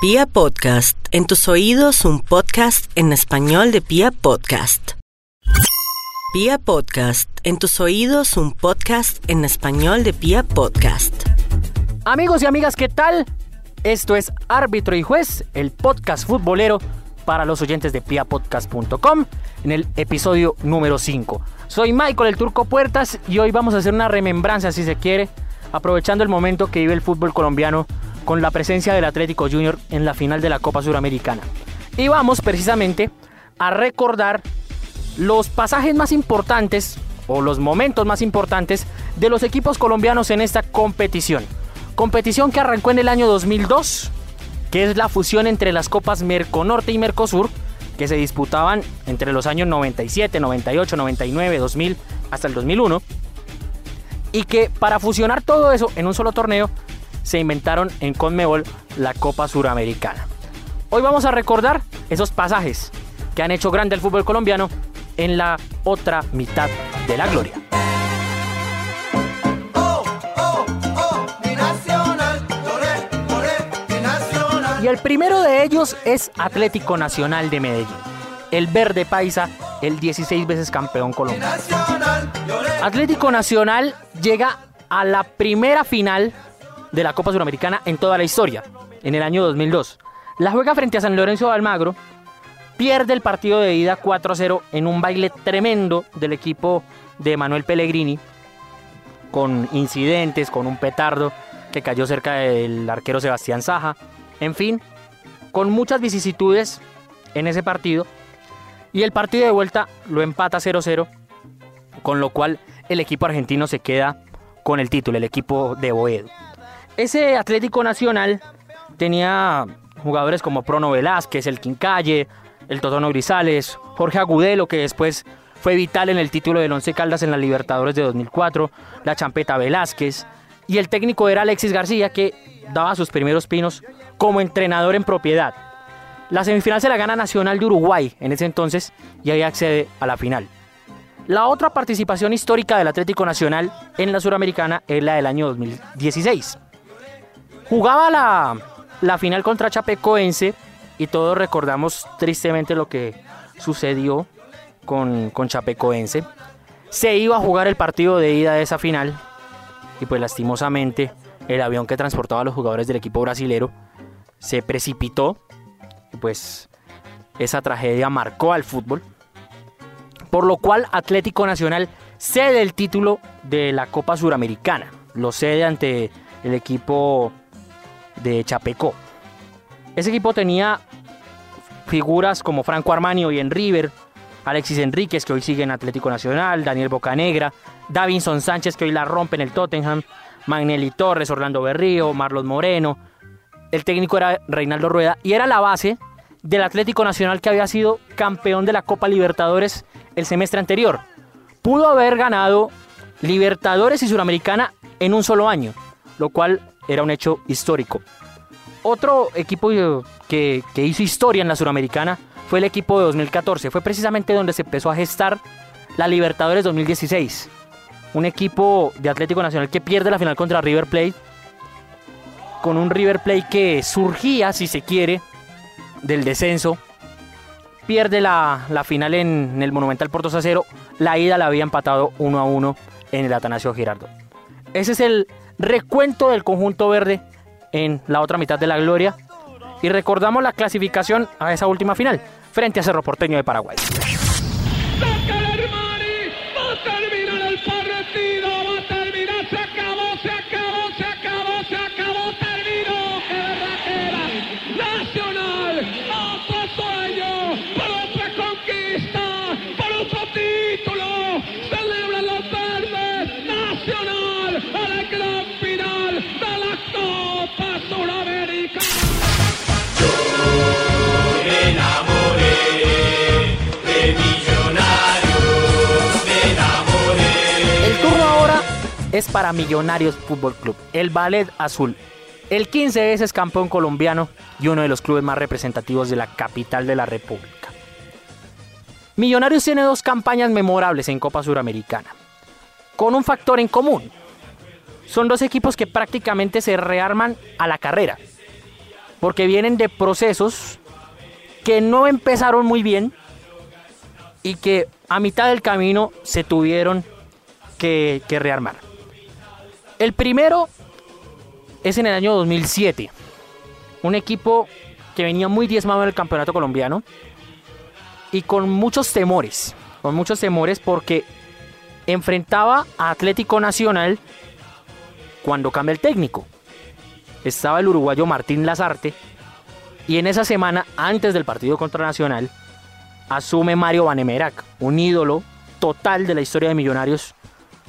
Pia Podcast, en tus oídos un podcast en español de Pia Podcast. Pia Podcast, en tus oídos un podcast en español de Pia Podcast. Amigos y amigas, ¿qué tal? Esto es Árbitro y Juez, el podcast futbolero para los oyentes de piapodcast.com en el episodio número 5. Soy Michael el Turco Puertas y hoy vamos a hacer una remembranza, si se quiere, aprovechando el momento que vive el fútbol colombiano con la presencia del Atlético Junior en la final de la Copa Suramericana. Y vamos precisamente a recordar los pasajes más importantes o los momentos más importantes de los equipos colombianos en esta competición. Competición que arrancó en el año 2002, que es la fusión entre las copas Merconorte y Mercosur, que se disputaban entre los años 97, 98, 99, 2000 hasta el 2001. Y que para fusionar todo eso en un solo torneo, se inventaron en Conmebol la Copa Suramericana. Hoy vamos a recordar esos pasajes que han hecho grande el fútbol colombiano en la otra mitad de la gloria. Y el primero de ellos es Atlético Nacional de Medellín, el verde paisa, el 16 veces campeón colombiano. Atlético Nacional llega a la primera final de la Copa Suramericana en toda la historia, en el año 2002. La juega frente a San Lorenzo de Almagro, pierde el partido de ida 4-0 en un baile tremendo del equipo de Manuel Pellegrini, con incidentes, con un petardo que cayó cerca del arquero Sebastián Saja, en fin, con muchas vicisitudes en ese partido. Y el partido de vuelta lo empata 0-0, con lo cual el equipo argentino se queda con el título, el equipo de Boedo. Ese Atlético Nacional tenía jugadores como Prono Velázquez, el Quincalle, el Totono Grisales, Jorge Agudelo, que después fue vital en el título del Once Caldas en la Libertadores de 2004, la Champeta Velázquez, y el técnico era Alexis García, que daba sus primeros pinos como entrenador en propiedad. La semifinal se la gana Nacional de Uruguay en ese entonces y ahí accede a la final. La otra participación histórica del Atlético Nacional en la Suramericana es la del año 2016. Jugaba la, final contra Chapecoense y todos recordamos tristemente lo que sucedió con, con Chapecoense. Se iba a jugar el partido de ida de esa final y pues lastimosamente el avión que transportaba a los jugadores del equipo brasilero se precipitó y pues esa tragedia marcó al fútbol. Por lo cual Atlético Nacional cede el título de la Copa Suramericana. Lo cede ante el equipo de Chapecó. Ese equipo tenía figuras como Franco Armani hoy en River, Alexis Enríquez que hoy sigue en Atlético Nacional, Daniel Bocanegra, Davinson Sánchez que hoy la rompe en el Tottenham, Magnelli Torres, Orlando Berrío, Marlos Moreno. El técnico era Reinaldo Rueda y era la base del Atlético Nacional que había sido campeón de la Copa Libertadores el semestre anterior. Pudo haber ganado Libertadores y Suramericana en un solo año, lo cual era un hecho histórico. Otro equipo que, hizo historia en la Suramericana fue el equipo de 2014. Fue precisamente donde se empezó a gestar la Libertadores 2016. Un equipo de Atlético Nacional que pierde la final contra River Plate. Con un River Plate que surgía, si se quiere, del descenso. Pierde la, final en, el Monumental Porto Acero. La ida la había empatado 1 a 1 en el Atanasio Girardo. Ese es el recuento del conjunto verde en la otra mitad de la gloria y recordamos la clasificación a esa última final frente a Cerro Porteño de Paraguay. Es para Millonarios Fútbol Club, el Ballet Azul, el 15 veces campeón colombiano y uno de los clubes más representativos de la capital de la República. Millonarios tiene dos campañas memorables en Copa Suramericana, con un factor en común. Son dos equipos que prácticamente se rearman a la carrera. porque vienen de procesos que no empezaron muy bien y que a mitad del camino se tuvieron que, que rearmar. El primero es en el año 2007. Un equipo que venía muy diezmado en el campeonato colombiano y con muchos temores. Con muchos temores porque enfrentaba a Atlético Nacional cuando cambia el técnico. Estaba el uruguayo Martín Lazarte y en esa semana, antes del partido contra Nacional, asume Mario Vanemerac, un ídolo total de la historia de Millonarios.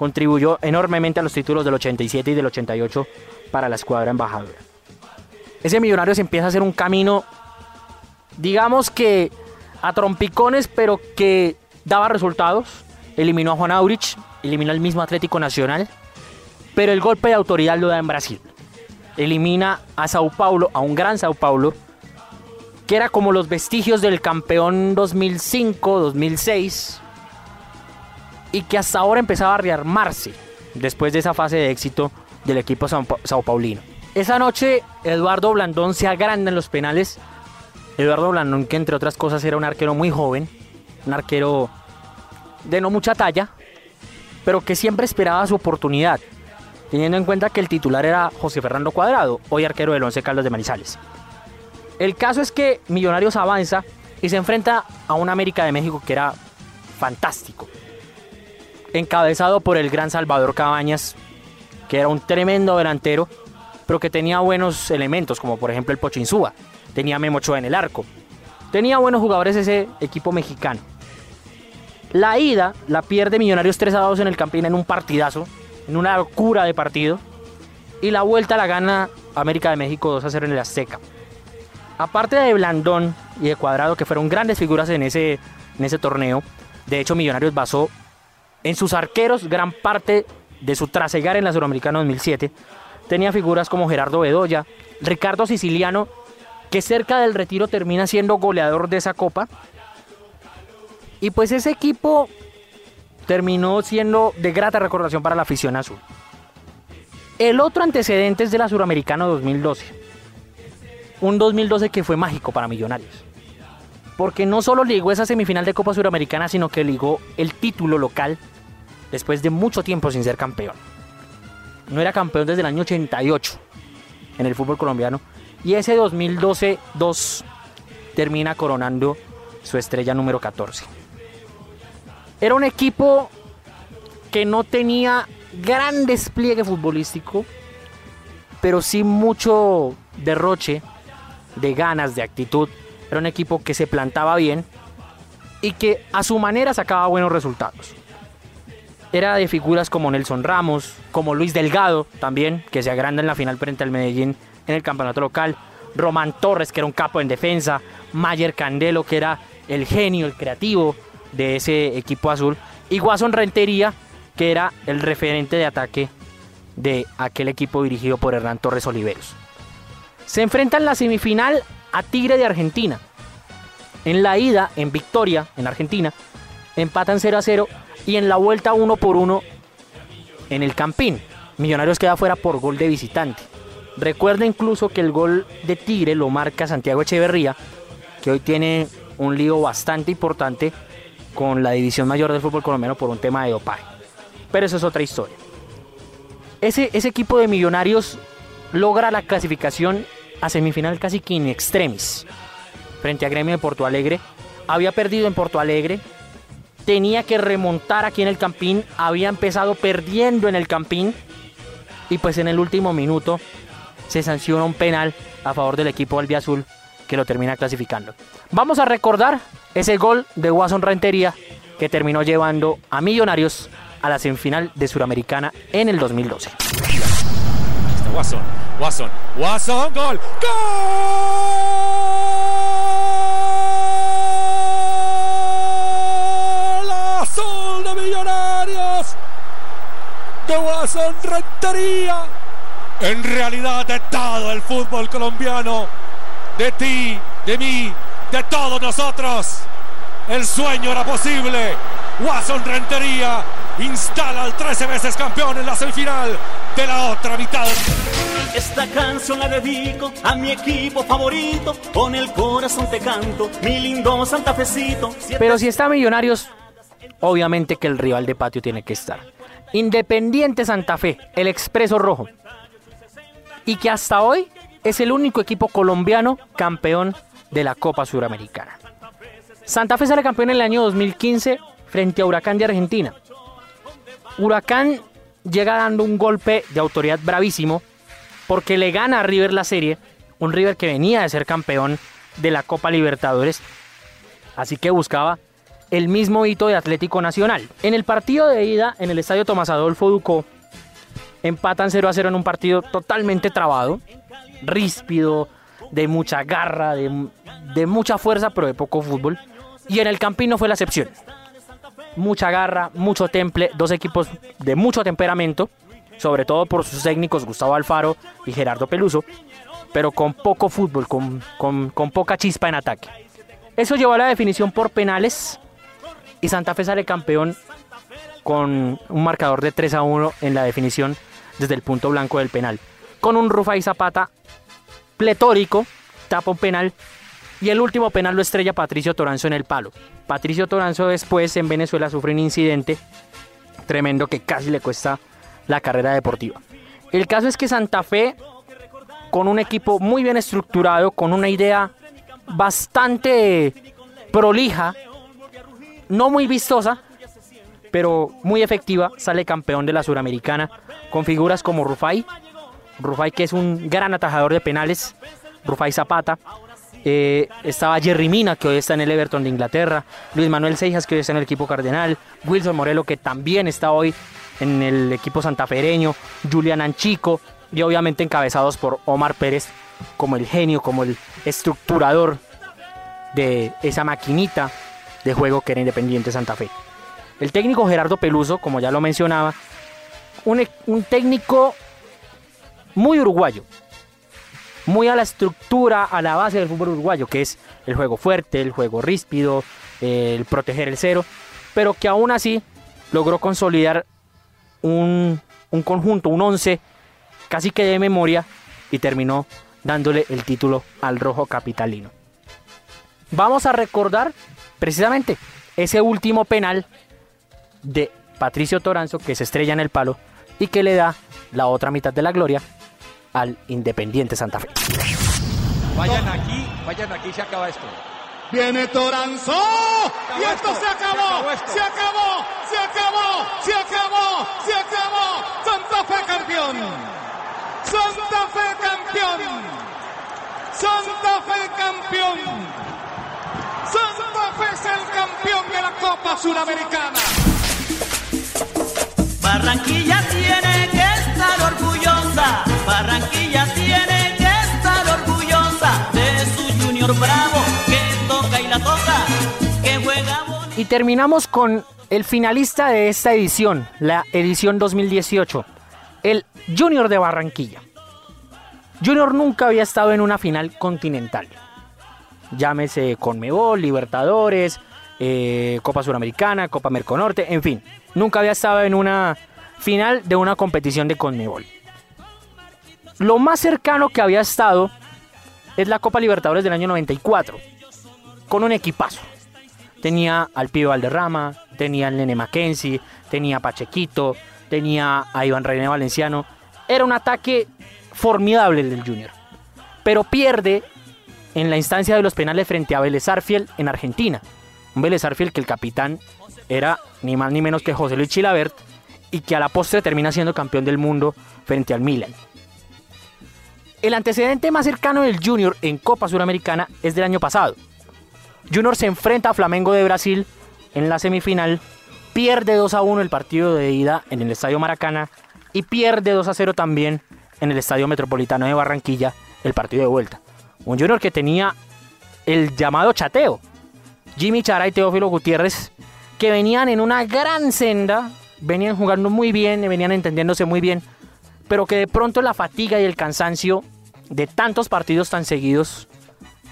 Contribuyó enormemente a los títulos del 87 y del 88 para la escuadra embajadora. Ese Millonarios empieza a hacer un camino, digamos que a trompicones, pero que daba resultados. Eliminó a Juan Aurich, eliminó al mismo Atlético Nacional, pero el golpe de autoridad lo da en Brasil. Elimina a Sao Paulo, a un gran Sao Paulo, que era como los vestigios del campeón 2005, 2006, y que hasta ahora empezaba a rearmarse después de esa fase de éxito del equipo Sao Paulino. Esa noche Eduardo Blandón se agranda en los penales. Eduardo Blandón, que entre otras cosas era un arquero muy joven, un arquero de no mucha talla, pero que siempre esperaba su oportunidad, teniendo en cuenta que el titular era José Fernando Cuadrado, hoy arquero del Once Caldas de Manizales. El caso es que Millonarios avanza y se enfrenta a un América de México que era fantástico, encabezado por el gran Salvador Cabañas, que era un tremendo delantero, pero que tenía buenos elementos, como por ejemplo el Pochinzúa. Tenía Memo en el arco. Tenía buenos jugadores ese equipo mexicano. La ida la pierde Millonarios 3 a 2 en el Campín en un partidazo, en una locura de partido. Y la vuelta la gana América de México 2 a 0 en el Azteca. Aparte de Blandón y de Cuadrado, que fueron grandes figuras en ese, en ese torneo, de hecho Millonarios basó en sus arqueros gran parte de su trasegar en la Suramericana 2007, tenía figuras como Gerardo Bedoya, Ricardo Siciliano, que cerca del retiro termina siendo goleador de esa copa. Y pues ese equipo terminó siendo de grata recordación para la afición azul. El otro antecedente es de la Suramericana 2012. Un 2012 que fue mágico para Millonarios. Porque no solo ligó esa semifinal de Copa Suramericana, sino que ligó el título local después de mucho tiempo sin ser campeón. No era campeón desde el año 88 en el fútbol colombiano. Y ese 2012-2 termina coronando su estrella número 14. Era un equipo que no tenía gran despliegue futbolístico, pero sí mucho derroche de ganas, de actitud. Era un equipo que se plantaba bien y que a su manera sacaba buenos resultados. Era de figuras como Nelson Ramos, como Luis Delgado también, que se agranda en la final frente al Medellín en el campeonato local, Román Torres, que era un capo en defensa, Mayer Candelo, que era el genio, el creativo de ese equipo azul, y Guasón Rentería, que era el referente de ataque de aquel equipo dirigido por Hernán Torres Oliveros. Se enfrentan en la semifinal a Tigre de Argentina. En la ida, en victoria, en Argentina, empatan 0 a 0 y en la vuelta uno por uno en el Campín. Millonarios queda fuera por gol de visitante. Recuerda incluso que el gol de Tigre lo marca Santiago Echeverría, que hoy tiene un lío bastante importante con la división mayor del fútbol colombiano por un tema de dopaje. Pero eso es otra historia. Ese, ese equipo de Millonarios logra la clasificación a semifinal casi que in extremis frente a Gremio de Porto Alegre. Había perdido en Porto Alegre, tenía que remontar aquí en el Campín, había empezado perdiendo en el Campín y pues en el último minuto se sanciona un penal a favor del equipo albiazul que lo termina clasificando. Vamos a recordar ese gol de Watson Rentería que terminó llevando a Millonarios a la semifinal de Suramericana en el 2012. Watson, Watson, Watson, gol, gol. de Watson Rentería. En realidad de todo el fútbol colombiano, de ti, de mí, de todos nosotros. El sueño era posible. Watson Rentería instala al 13 veces campeón en la semifinal de la otra mitad. Esta canción la dedico a mi equipo favorito, con el corazón te canto, mi lindo santafecito. Pero si está Millonarios, obviamente que el rival de patio tiene que estar. Independiente Santa Fe, el Expreso Rojo. Y que hasta hoy es el único equipo colombiano campeón de la Copa Suramericana. Santa Fe sale campeón en el año 2015 frente a Huracán de Argentina. Huracán llega dando un golpe de autoridad bravísimo porque le gana a River la serie, un River que venía de ser campeón de la Copa Libertadores, así que buscaba el mismo hito de Atlético Nacional. En el partido de ida en el estadio Tomás Adolfo Ducó, empatan 0 a 0 en un partido totalmente trabado, ríspido, de mucha garra, de, de mucha fuerza, pero de poco fútbol. Y en el Campín no fue la excepción. Mucha garra, mucho temple, dos equipos de mucho temperamento, sobre todo por sus técnicos Gustavo Alfaro y Gerardo Peluso, pero con poco fútbol, con, con, con poca chispa en ataque. Eso llevó a la definición por penales y Santa Fe sale campeón con un marcador de 3 a 1 en la definición desde el punto blanco del penal. Con un Rufai Zapata pletórico, tapa un penal y el último penal lo estrella Patricio Toranzo en el palo. Patricio Toranzo después en Venezuela sufre un incidente tremendo que casi le cuesta la carrera deportiva. El caso es que Santa Fe, con un equipo muy bien estructurado, con una idea bastante prolija, no muy vistosa, pero muy efectiva, sale campeón de la Suramericana con figuras como Rufai, Rufai que es un gran atajador de penales, Rufai Zapata, eh, estaba Jerry Mina, que hoy está en el Everton de Inglaterra, Luis Manuel Seijas, que hoy está en el equipo cardenal, Wilson Morelo, que también está hoy en el equipo santafereño, Julian Anchico, y obviamente encabezados por Omar Pérez como el genio, como el estructurador de esa maquinita de juego que era Independiente Santa Fe. El técnico Gerardo Peluso, como ya lo mencionaba, un, un técnico muy uruguayo, muy a la estructura, a la base del fútbol uruguayo, que es el juego fuerte, el juego ríspido, el proteger el cero, pero que aún así logró consolidar un, un conjunto, un once, casi que de memoria, y terminó dándole el título al rojo capitalino. Vamos a recordar precisamente ese último penal de Patricio Toranzo que se estrella en el palo y que le da la otra mitad de la gloria al Independiente Santa Fe. Vayan aquí, vayan aquí, se acaba esto. Viene Toranzo y esto se acabó, se acabó, se acabó, se acabó, se acabó. Santa Fe campeón. Santa Fe campeón. Santa Fe campeón. Santa Fe es el campeón de la Copa Sudamericana. Barranquilla tiene que estar orgullosa. Barranquilla tiene que estar orgullosa de su Junior Bravo que toca y la toca, que juega bonito. Y terminamos con el finalista de esta edición, la edición 2018, el Junior de Barranquilla. Junior nunca había estado en una final continental. Llámese Conmebol, Libertadores, eh, Copa Suramericana, Copa Merconorte, en fin. Nunca había estado en una final de una competición de Conmebol. Lo más cercano que había estado es la Copa Libertadores del año 94, con un equipazo. Tenía al Pibe Valderrama, tenía al Nene Mackenzie, tenía a Pachequito, tenía a Iván René Valenciano. Era un ataque formidable el del Junior. Pero pierde en la instancia de los penales frente a Vélez Arfiel en Argentina. Un Vélez Arfiel que el capitán era ni más ni menos que José Luis Chilabert y que a la postre termina siendo campeón del mundo frente al Milan. El antecedente más cercano del Junior en Copa Suramericana es del año pasado. Junior se enfrenta a Flamengo de Brasil en la semifinal, pierde 2 a 1 el partido de ida en el Estadio Maracana y pierde 2 a 0 también en el Estadio Metropolitano de Barranquilla el partido de vuelta. Un Junior que tenía el llamado chateo. Jimmy Chara y Teófilo Gutiérrez que venían en una gran senda, venían jugando muy bien, venían entendiéndose muy bien, pero que de pronto la fatiga y el cansancio de tantos partidos tan seguidos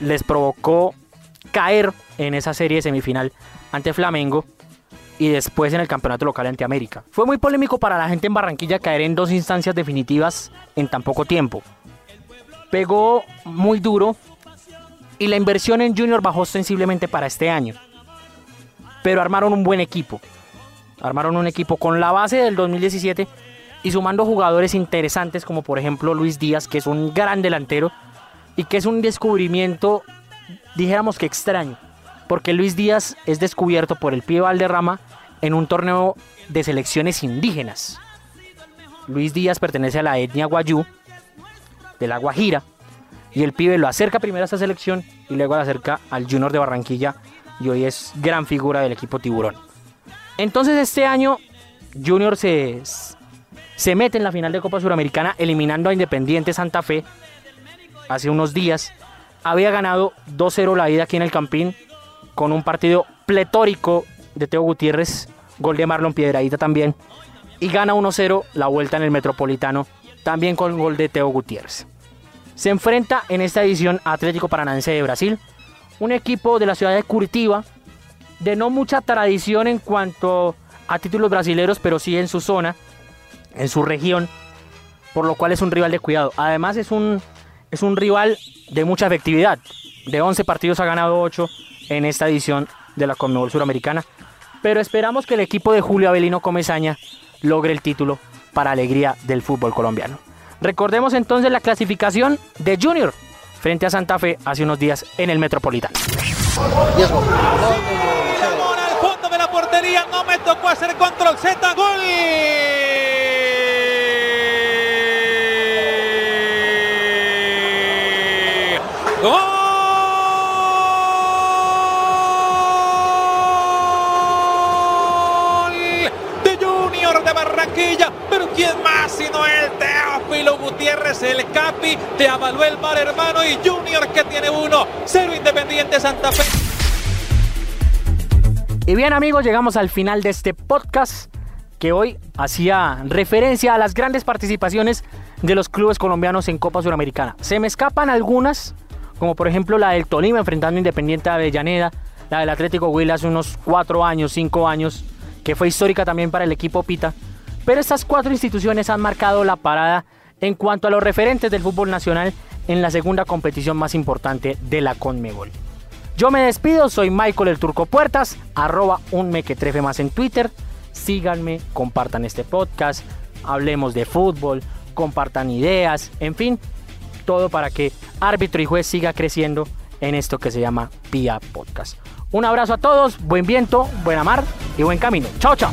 les provocó caer en esa serie semifinal ante Flamengo y después en el campeonato local ante América. Fue muy polémico para la gente en Barranquilla caer en dos instancias definitivas en tan poco tiempo. Pegó muy duro y la inversión en Junior bajó sensiblemente para este año. Pero armaron un buen equipo. Armaron un equipo con la base del 2017 y sumando jugadores interesantes como por ejemplo Luis Díaz, que es un gran delantero y que es un descubrimiento, dijéramos que extraño, porque Luis Díaz es descubierto por el pie Valderrama en un torneo de selecciones indígenas. Luis Díaz pertenece a la etnia guayú de la Guajira y el pibe lo acerca primero a esta selección y luego lo acerca al Junior de Barranquilla y hoy es gran figura del equipo Tiburón. Entonces este año Junior se, se mete en la final de Copa Suramericana eliminando a Independiente Santa Fe hace unos días. Había ganado 2-0 la ida aquí en el Campín con un partido pletórico de Teo Gutiérrez, gol de Marlon Piedradita también, y gana 1-0 la vuelta en el Metropolitano, también con gol de Teo Gutiérrez. Se enfrenta en esta edición Atlético Paranaense de Brasil, un equipo de la ciudad de Curitiba, de no mucha tradición en cuanto a títulos brasileños, pero sí en su zona, en su región, por lo cual es un rival de cuidado. Además es un, es un rival de mucha efectividad. De 11 partidos ha ganado 8 en esta edición de la Conmebol Suramericana. Pero esperamos que el equipo de Julio Avelino Comesaña logre el título para alegría del fútbol colombiano. Recordemos entonces la clasificación de Junior frente a Santa Fe hace unos días en el Metropolitano. al fondo de la portería, no me tocó hacer control Z, gol. Pero ¿quién más sino el Teófilo Gutiérrez, el Capi, te avaló el mar hermano y Junior que tiene uno, cero Independiente Santa Fe. Y bien amigos, llegamos al final de este podcast que hoy hacía referencia a las grandes participaciones de los clubes colombianos en Copa Suramericana. Se me escapan algunas, como por ejemplo la del Tolima enfrentando Independiente de Avellaneda, la del Atlético Huila hace unos 4 años, 5 años, que fue histórica también para el equipo Pita. Pero estas cuatro instituciones han marcado la parada en cuanto a los referentes del fútbol nacional en la segunda competición más importante de la Conmebol. Yo me despido, soy Michael el Turco Puertas, arroba un mequetrefe más en Twitter. Síganme, compartan este podcast, hablemos de fútbol, compartan ideas, en fin, todo para que árbitro y juez siga creciendo en esto que se llama PIA Podcast. Un abrazo a todos, buen viento, buena mar y buen camino. Chao, chao.